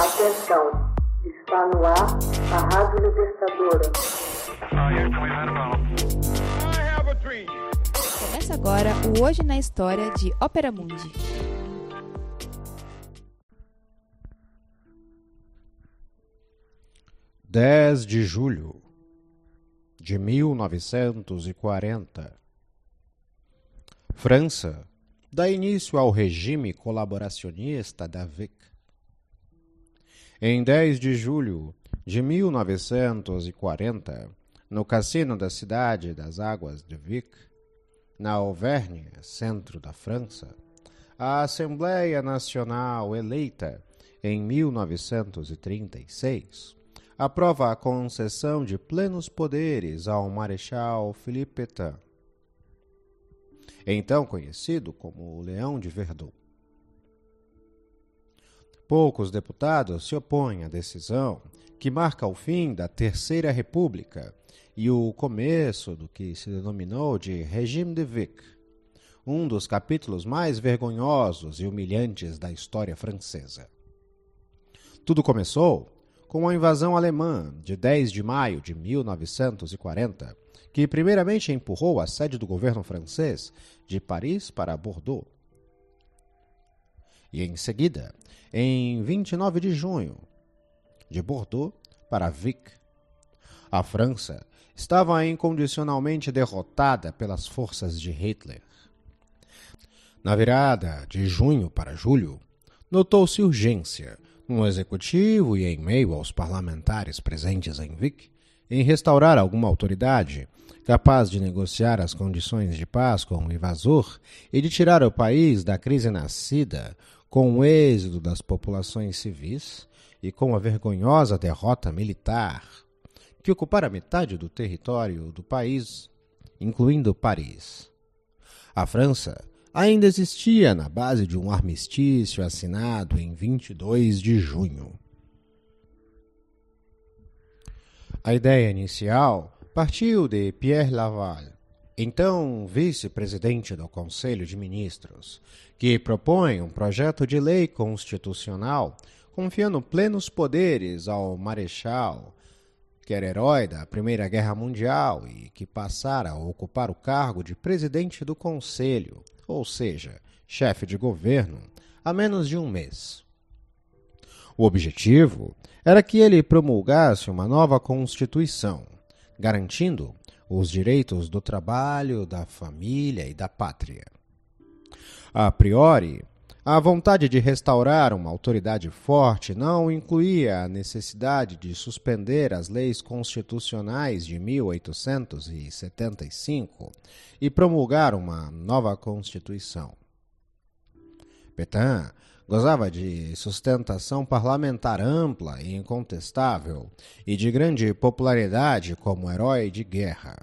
Atenção, está no ar a Rádio Libertadora. Começa agora o Hoje na História de Ópera Mundi. Dez de julho de 1940 França dá início ao regime colaboracionista da VIC. Em 10 de julho de 1940, no cassino da cidade das Águas de Vic, na Auvergne, centro da França, a Assembleia Nacional eleita em 1936 aprova a concessão de plenos poderes ao Marechal Philippe Pétain, então conhecido como Leão de Verdun. Poucos deputados se opõem à decisão, que marca o fim da Terceira República e o começo do que se denominou de Regime de Vic, um dos capítulos mais vergonhosos e humilhantes da história francesa. Tudo começou com a invasão alemã de 10 de maio de 1940, que primeiramente empurrou a sede do governo francês de Paris para Bordeaux. E em seguida, em 29 de junho, de Bordeaux para Vic. A França estava incondicionalmente derrotada pelas forças de Hitler. Na virada de junho para julho, notou-se urgência no executivo e em meio aos parlamentares presentes em Vic em restaurar alguma autoridade capaz de negociar as condições de paz com o invasor e de tirar o país da crise nascida com o êxodo das populações civis e com a vergonhosa derrota militar, que ocupara metade do território do país, incluindo Paris. A França ainda existia na base de um armistício assinado em 22 de junho. A ideia inicial partiu de Pierre Laval, então vice-presidente do Conselho de Ministros, que propõe um projeto de lei constitucional confiando plenos poderes ao Marechal, que era herói da Primeira Guerra Mundial e que passara a ocupar o cargo de presidente do Conselho, ou seja, chefe de governo, há menos de um mês. O objetivo era que ele promulgasse uma nova Constituição, garantindo os direitos do trabalho, da família e da pátria. A priori, a vontade de restaurar uma autoridade forte não incluía a necessidade de suspender as leis constitucionais de 1875 e promulgar uma nova Constituição. Petain gozava de sustentação parlamentar ampla e incontestável e de grande popularidade como herói de guerra.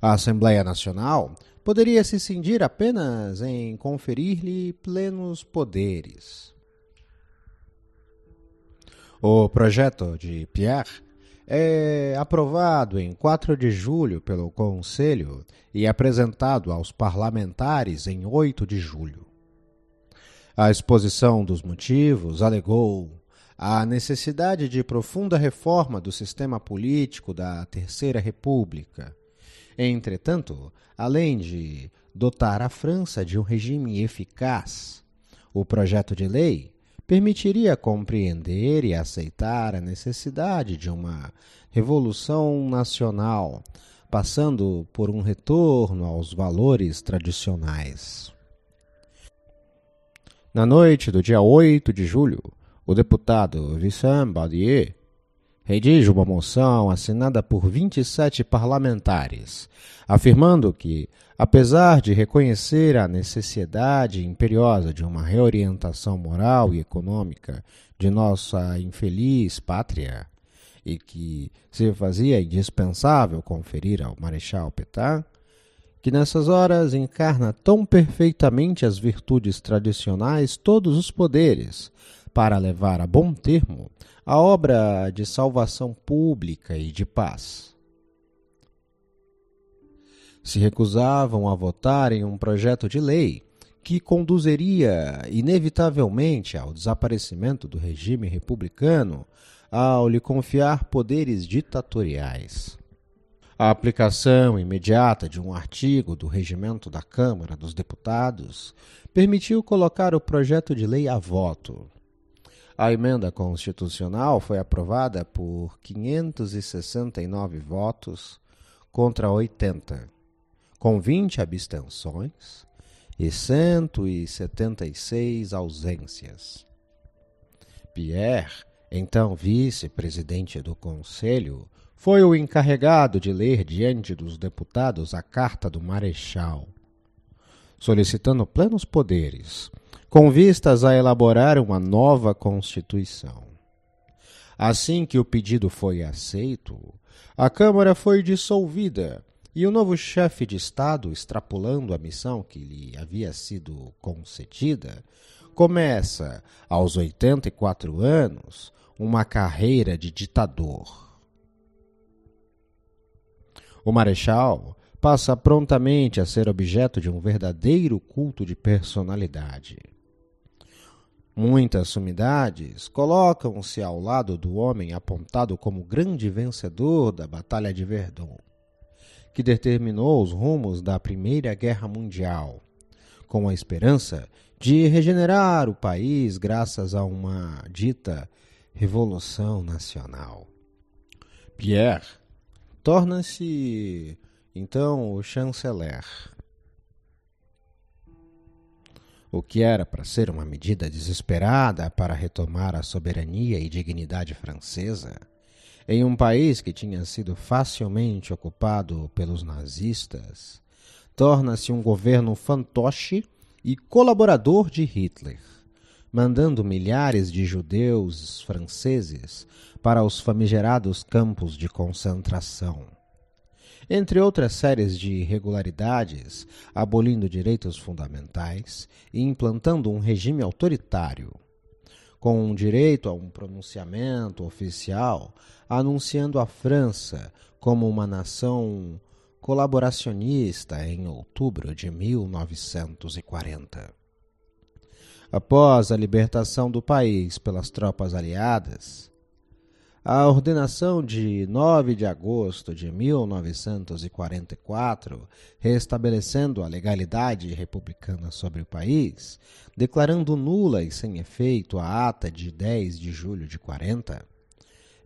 A Assembleia Nacional poderia se cindir apenas em conferir-lhe plenos poderes. O projeto de Pierre é aprovado em 4 de julho pelo Conselho e apresentado aos parlamentares em 8 de julho. A exposição dos motivos alegou a necessidade de profunda reforma do sistema político da Terceira República. Entretanto, além de dotar a França de um regime eficaz, o projeto de lei permitiria compreender e aceitar a necessidade de uma revolução nacional, passando por um retorno aos valores tradicionais. Na noite do dia 8 de julho, o deputado Vicente Baudier redige uma moção assinada por 27 parlamentares, afirmando que, apesar de reconhecer a necessidade imperiosa de uma reorientação moral e econômica de nossa infeliz pátria, e que se fazia indispensável conferir ao Marechal Petain, que nessas horas encarna tão perfeitamente as virtudes tradicionais todos os poderes, para levar a bom termo a obra de salvação pública e de paz. Se recusavam a votar em um projeto de lei que conduziria inevitavelmente ao desaparecimento do regime republicano ao lhe confiar poderes ditatoriais. A aplicação imediata de um artigo do regimento da Câmara dos Deputados permitiu colocar o projeto de lei a voto. A emenda constitucional foi aprovada por 569 votos contra 80, com 20 abstenções e 176 ausências. Pierre, então vice-presidente do Conselho, foi o encarregado de ler diante dos deputados a carta do Marechal, solicitando plenos poderes, com vistas a elaborar uma nova Constituição. Assim que o pedido foi aceito, a Câmara foi dissolvida e o novo chefe de Estado, extrapolando a missão que lhe havia sido concedida, começa, aos 84 anos, uma carreira de ditador. O Marechal passa prontamente a ser objeto de um verdadeiro culto de personalidade. Muitas sumidades colocam-se ao lado do homem apontado como grande vencedor da Batalha de Verdun que determinou os rumos da Primeira Guerra Mundial, com a esperança de regenerar o país graças a uma dita Revolução Nacional. Pierre torna-se então o chanceler. O que era para ser uma medida desesperada para retomar a soberania e dignidade francesa em um país que tinha sido facilmente ocupado pelos nazistas, torna-se um governo fantoche e colaborador de Hitler, mandando milhares de judeus franceses para os famigerados campos de concentração. Entre outras séries de irregularidades, abolindo direitos fundamentais e implantando um regime autoritário com direito a um pronunciamento oficial anunciando a França como uma nação colaboracionista em outubro de 1940. Após a libertação do país pelas tropas aliadas, a ordenação de 9 de agosto de 1944, restabelecendo a legalidade republicana sobre o país, declarando nula e sem efeito a ata de 10 de julho de 40,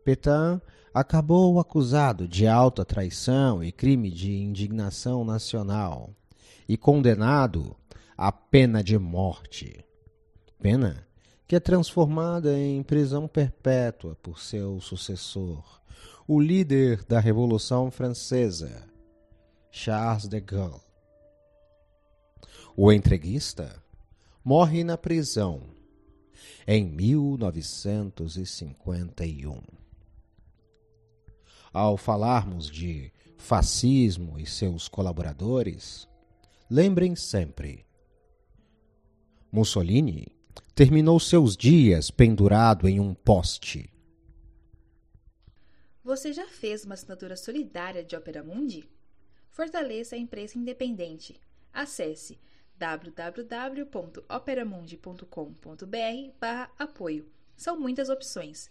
Petain acabou acusado de alta traição e crime de indignação nacional e condenado à pena de morte. Pena que é transformada em prisão perpétua por seu sucessor, o líder da Revolução Francesa, Charles de Gaulle. O entreguista morre na prisão em 1951. Ao falarmos de fascismo e seus colaboradores, lembrem sempre: Mussolini terminou seus dias pendurado em um poste. Você já fez uma assinatura solidária de Opera Mundi? Fortaleça a imprensa independente. Acesse www.operamundi.com.br/apoio. São muitas opções.